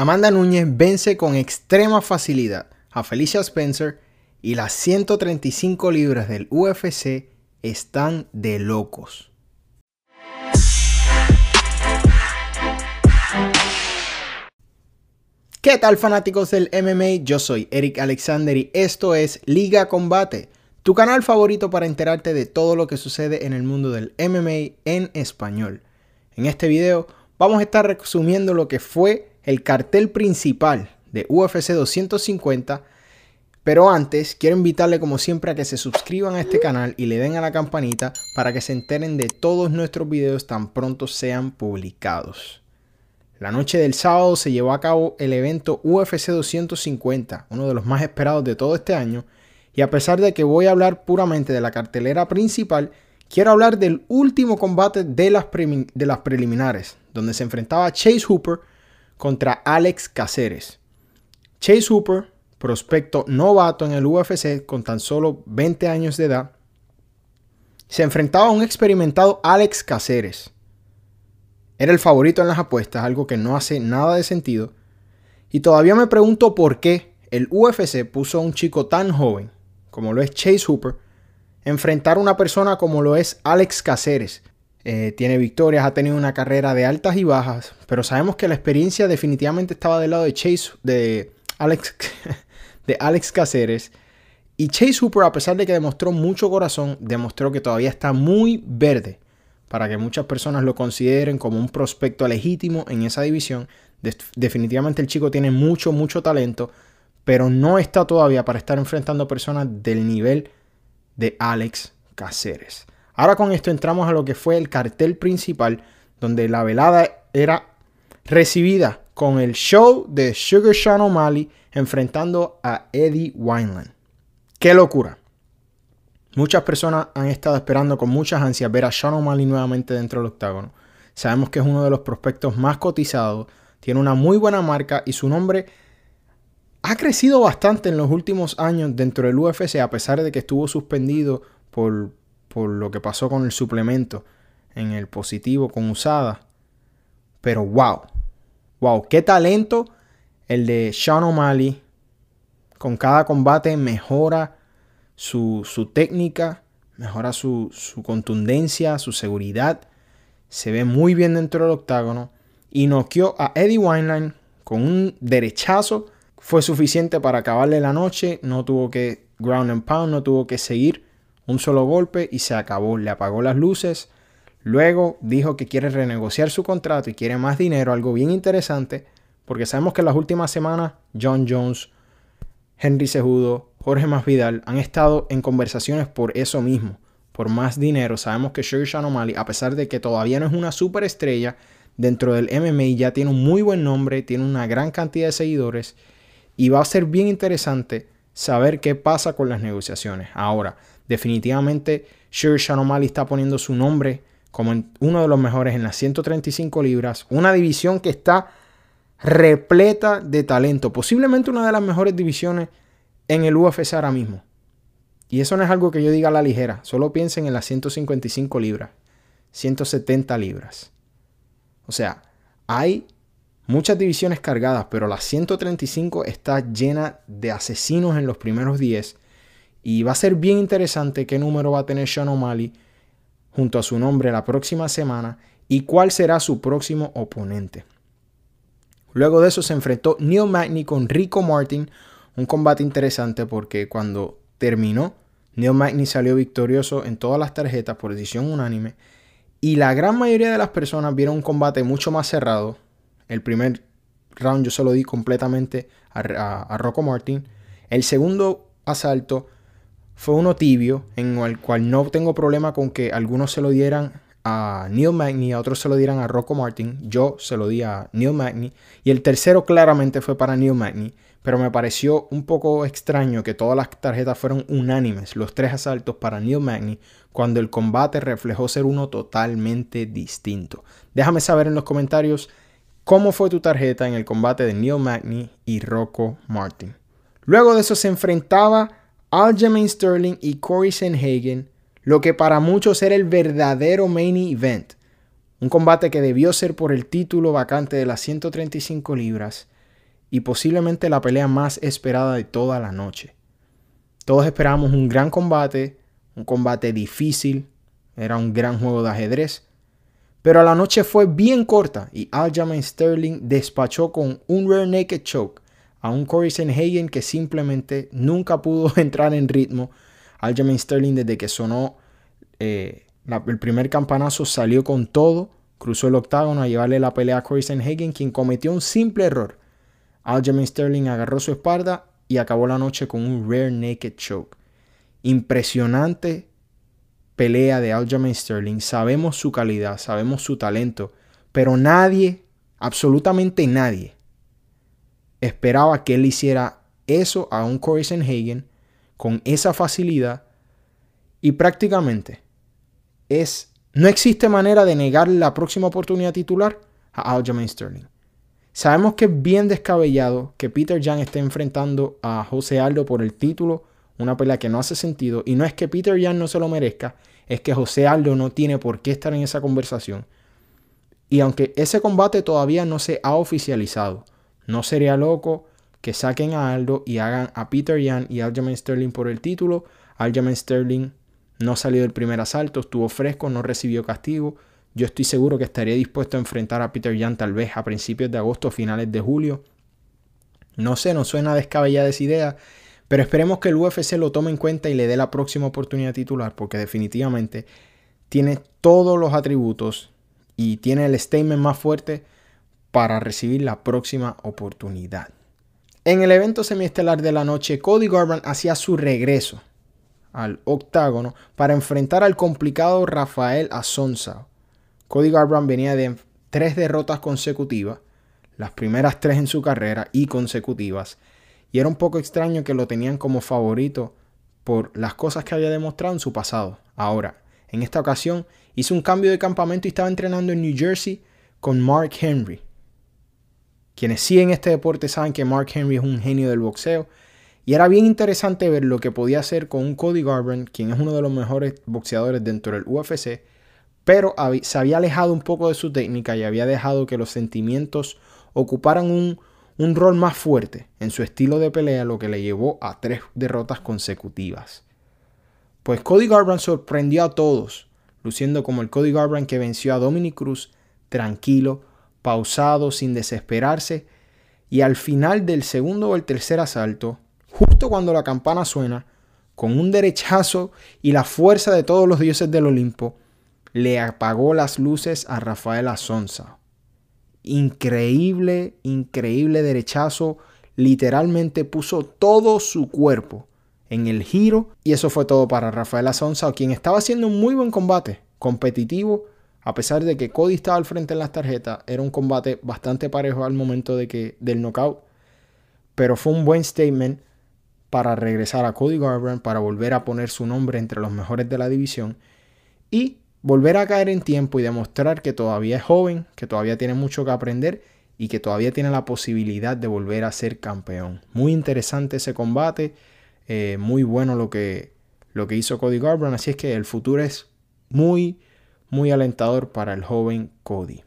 Amanda Núñez vence con extrema facilidad a Felicia Spencer y las 135 libras del UFC están de locos. ¿Qué tal fanáticos del MMA? Yo soy Eric Alexander y esto es Liga Combate, tu canal favorito para enterarte de todo lo que sucede en el mundo del MMA en español. En este video vamos a estar resumiendo lo que fue el cartel principal de UFC 250 pero antes, quiero invitarle como siempre a que se suscriban a este canal y le den a la campanita para que se enteren de todos nuestros videos tan pronto sean publicados. La noche del sábado se llevó a cabo el evento UFC 250, uno de los más esperados de todo este año, y a pesar de que voy a hablar puramente de la cartelera principal, quiero hablar del último combate de las, de las preliminares, donde se enfrentaba Chase Hooper contra Alex Caceres. Chase Hooper prospecto novato en el UFC con tan solo 20 años de edad, se enfrentaba a un experimentado Alex Caceres. Era el favorito en las apuestas, algo que no hace nada de sentido. Y todavía me pregunto por qué el UFC puso a un chico tan joven, como lo es Chase Hooper, enfrentar a una persona como lo es Alex Caceres. Eh, tiene victorias, ha tenido una carrera de altas y bajas, pero sabemos que la experiencia definitivamente estaba del lado de Chase, de Alex, de Alex Caceres. Y Chase Hooper, a pesar de que demostró mucho corazón, demostró que todavía está muy verde para que muchas personas lo consideren como un prospecto legítimo en esa división. definitivamente el chico tiene mucho, mucho talento, pero no está todavía para estar enfrentando personas del nivel de Alex Caceres. Ahora con esto entramos a lo que fue el cartel principal, donde la velada era recibida con el show de Sugar Sean O'Malley enfrentando a Eddie Wineland. ¡Qué locura! Muchas personas han estado esperando con muchas ansias ver a Sean O'Malley nuevamente dentro del octágono. Sabemos que es uno de los prospectos más cotizados, tiene una muy buena marca y su nombre ha crecido bastante en los últimos años dentro del UFC, a pesar de que estuvo suspendido por, por lo que pasó con el suplemento en el positivo con usada. Pero wow, wow, qué talento el de Sean O'Malley. Con cada combate mejora su, técnica, mejora su, su, contundencia, su seguridad. Se ve muy bien dentro del octágono. Y noqueó a Eddie Wineline con un derechazo. Fue suficiente para acabarle la noche. No tuvo que ground and pound, no tuvo que seguir. Un solo golpe y se acabó. Le apagó las luces Luego dijo que quiere renegociar su contrato y quiere más dinero, algo bien interesante, porque sabemos que en las últimas semanas John Jones, Henry Cejudo, Jorge Masvidal han estado en conversaciones por eso mismo, por más dinero. Sabemos que Sugar O'Malley, a pesar de que todavía no es una superestrella, dentro del MMA ya tiene un muy buen nombre, tiene una gran cantidad de seguidores y va a ser bien interesante saber qué pasa con las negociaciones. Ahora, definitivamente Sugar O'Malley está poniendo su nombre como uno de los mejores en las 135 libras. Una división que está repleta de talento. Posiblemente una de las mejores divisiones en el UFC ahora mismo. Y eso no es algo que yo diga a la ligera. Solo piensen en las 155 libras, 170 libras. O sea, hay muchas divisiones cargadas, pero la 135 está llena de asesinos en los primeros 10. Y va a ser bien interesante qué número va a tener Sean O'Malley junto a su nombre la próxima semana y cuál será su próximo oponente. Luego de eso se enfrentó Neil Magny con Rico Martin, un combate interesante porque cuando terminó, Neil Magny salió victorioso en todas las tarjetas por decisión unánime y la gran mayoría de las personas vieron un combate mucho más cerrado. El primer round yo se lo di completamente a, a Rocco Martin. El segundo asalto fue uno tibio, en el cual no tengo problema con que algunos se lo dieran a Neil Magny, a otros se lo dieran a Rocco Martin. Yo se lo di a Neil Magny. Y el tercero claramente fue para Neil Magny. Pero me pareció un poco extraño que todas las tarjetas fueron unánimes, los tres asaltos para Neil Magny, cuando el combate reflejó ser uno totalmente distinto. Déjame saber en los comentarios cómo fue tu tarjeta en el combate de Neil Magny y Rocco Martin. Luego de eso se enfrentaba Aljamain Sterling y Corey Sanhagen, lo que para muchos era el verdadero main event. Un combate que debió ser por el título vacante de las 135 libras. y posiblemente la pelea más esperada de toda la noche. Todos esperábamos un gran combate, un combate difícil, era un gran juego de ajedrez, pero la noche fue bien corta y Aljamain Sterling despachó con un rare naked choke a un Corey Sanhagen que simplemente nunca pudo entrar en ritmo. Aljamain Sterling desde que sonó eh, el primer campanazo salió con todo, cruzó el octágono a llevarle la pelea a Corey Sanhagen quien cometió un simple error. Aljamain Sterling agarró su espalda y acabó la noche con un rare naked choke. Impresionante pelea de Aljamain Sterling. Sabemos su calidad, sabemos su talento, pero nadie, absolutamente nadie, esperaba que él hiciera eso a un Corey con esa facilidad y prácticamente es no existe manera de negar la próxima oportunidad titular a Aljamain Sterling. Sabemos que es bien descabellado que Peter Jan esté enfrentando a José Aldo por el título, una pelea que no hace sentido, y no es que Peter Jan no se lo merezca, es que José Aldo no tiene por qué estar en esa conversación. Y aunque ese combate todavía no se ha oficializado, no sería loco que saquen a Aldo y hagan a Peter Yan y Aljamain Sterling por el título. Aljamain Sterling no salió del primer asalto, estuvo fresco, no recibió castigo. Yo estoy seguro que estaría dispuesto a enfrentar a Peter Yan tal vez a principios de agosto o finales de julio. No sé, no suena descabellada esa idea, pero esperemos que el UFC lo tome en cuenta y le dé la próxima oportunidad titular, porque definitivamente tiene todos los atributos y tiene el statement más fuerte para recibir la próxima oportunidad. En el evento semiestelar de la noche, Cody Garbrandt hacía su regreso al octágono para enfrentar al complicado Rafael Asonza. Cody Garbrandt venía de tres derrotas consecutivas, las primeras tres en su carrera y consecutivas, y era un poco extraño que lo tenían como favorito por las cosas que había demostrado en su pasado. Ahora, en esta ocasión, hizo un cambio de campamento y estaba entrenando en New Jersey con Mark Henry. Quienes siguen este deporte saben que Mark Henry es un genio del boxeo y era bien interesante ver lo que podía hacer con un Cody Garbrandt, quien es uno de los mejores boxeadores dentro del UFC, pero se había alejado un poco de su técnica y había dejado que los sentimientos ocuparan un, un rol más fuerte en su estilo de pelea, lo que le llevó a tres derrotas consecutivas. Pues Cody Garbrandt sorprendió a todos, luciendo como el Cody Garbrandt que venció a Dominic Cruz tranquilo, pausado, sin desesperarse, y al final del segundo o el tercer asalto justo cuando la campana suena, con un derechazo y la fuerza de todos los dioses del Olimpo, le apagó las luces a Rafael Asonza. Increíble, increíble derechazo. Literalmente puso todo su cuerpo en el giro. Y eso fue todo para Rafael Asonza, quien estaba haciendo un muy buen combate, competitivo. A pesar de que Cody estaba al frente en las tarjetas, era un combate bastante parejo al momento de que, del knockout. Pero fue un buen statement para regresar a Cody Garbrandt, para volver a poner su nombre entre los mejores de la división y volver a caer en tiempo y demostrar que todavía es joven, que todavía tiene mucho que aprender y que todavía tiene la posibilidad de volver a ser campeón. Muy interesante ese combate, eh, muy bueno lo que, lo que hizo Cody Garbrandt, así es que el futuro es muy, muy alentador para el joven Cody.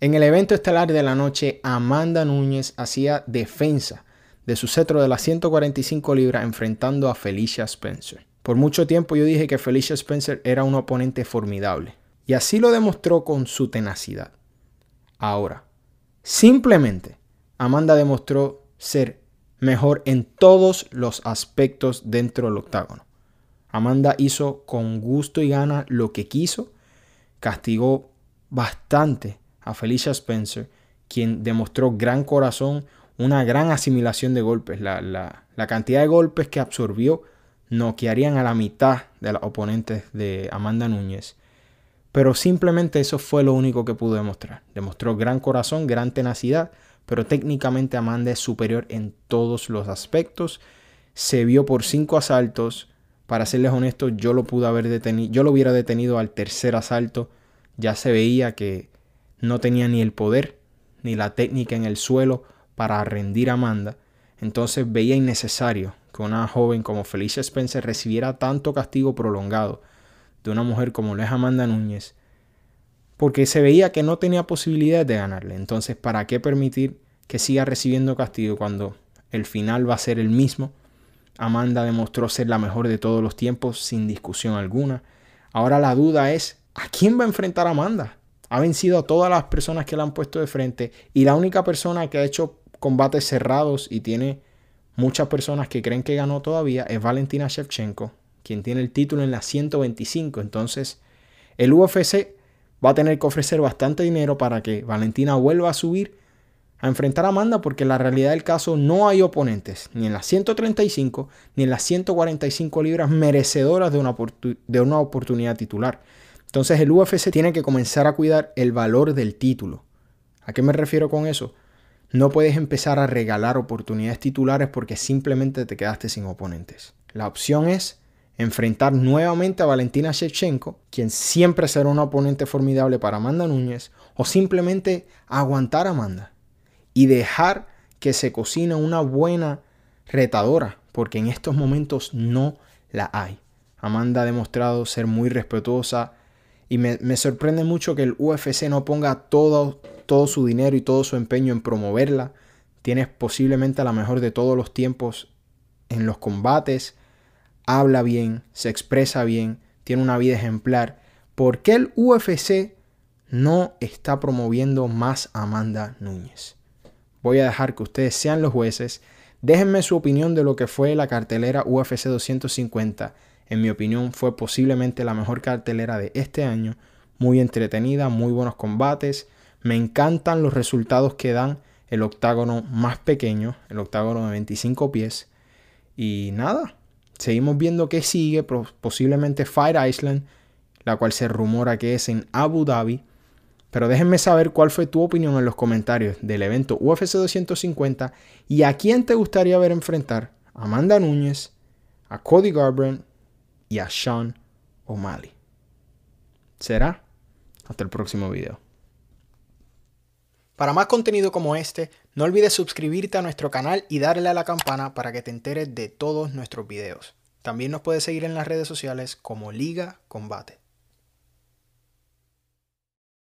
En el evento estelar de la noche, Amanda Núñez hacía defensa de su cetro de las 145 libras enfrentando a Felicia Spencer. Por mucho tiempo yo dije que Felicia Spencer era un oponente formidable. Y así lo demostró con su tenacidad. Ahora, simplemente Amanda demostró ser mejor en todos los aspectos dentro del octágono. Amanda hizo con gusto y gana lo que quiso, castigó bastante a Felicia Spencer, quien demostró gran corazón, una gran asimilación de golpes. La, cantidad de golpes que absorbió noquearían a la mitad de los oponentes de Amanda Núñez. Pero simplemente eso fue lo único que pudo demostrar. Demostró gran corazón, gran tenacidad, pero técnicamente Amanda es superior en todos los aspectos. Se vio por cinco asaltos. Para serles honestos, yo lo pude haber detenido, yo lo hubiera detenido al tercer asalto. Ya se veía que no tenía ni el poder ni la técnica en el suelo para rendir a Amanda, entonces veía innecesario que una joven como Felicia Spencer recibiera tanto castigo prolongado de una mujer como lo es Amanda Núñez, porque se veía que no tenía posibilidad de ganarle. Entonces, ¿para qué permitir que siga recibiendo castigo cuando el final va a ser el mismo. Amanda demostró ser la mejor de todos los tiempos sin discusión alguna. Ahora la duda es, ¿a quién va a enfrentar Amanda? Ha vencido a todas las personas que la han puesto de frente y la única persona que ha hecho combates cerrados y tiene muchas personas que creen que ganó todavía es Valentina Shevchenko, quien tiene el título en la 125. Entonces, el UFC va a tener que ofrecer bastante dinero para que Valentina vuelva a subir a enfrentar a Amanda porque la realidad del caso no hay oponentes ni en las 135 ni en las 145 libras merecedoras de una, de una oportunidad titular. Entonces el UFC tiene que comenzar a cuidar el valor del título. ¿A qué me refiero con eso? No puedes empezar a regalar oportunidades titulares porque simplemente te quedaste sin oponentes. La opción es enfrentar nuevamente a Valentina Shevchenko, quien siempre será un oponente formidable para Amanda Núñez, o simplemente aguantar a Amanda y dejar que se cocine una buena retadora, porque en estos momentos no la hay. Amanda ha demostrado ser muy respetuosa, y me, sorprende mucho que el UFC no ponga todo, todo su dinero y todo su empeño en promoverla. Tienes posiblemente la mejor de todos los tiempos en los combates. Habla bien, se expresa bien, tiene una vida ejemplar. ¿Por qué el UFC no está promoviendo más a Amanda Núñez? Voy a dejar que ustedes sean los jueces. Déjenme su opinión de lo que fue la cartelera UFC 250 en mi opinión, fue posiblemente la mejor cartelera de este año. Muy entretenida, muy buenos combates. Me encantan los resultados que dan el octágono más pequeño, el octágono de 25 pies. Y nada, seguimos viendo que sigue, posiblemente Fire Island, la cual se rumora que es en Abu Dhabi. Pero déjenme saber cuál fue tu opinión en los comentarios del evento UFC 250 y a quién te gustaría ver enfrentar a Amanda Núñez, a Cody Garbrandt y a Sean O'Malley. ¿Será? Hasta el próximo video. Para más contenido como este, no olvides suscribirte a nuestro canal y darle a la campana para que te enteres de todos nuestros videos. También nos puedes seguir en las redes sociales como Liga Combate.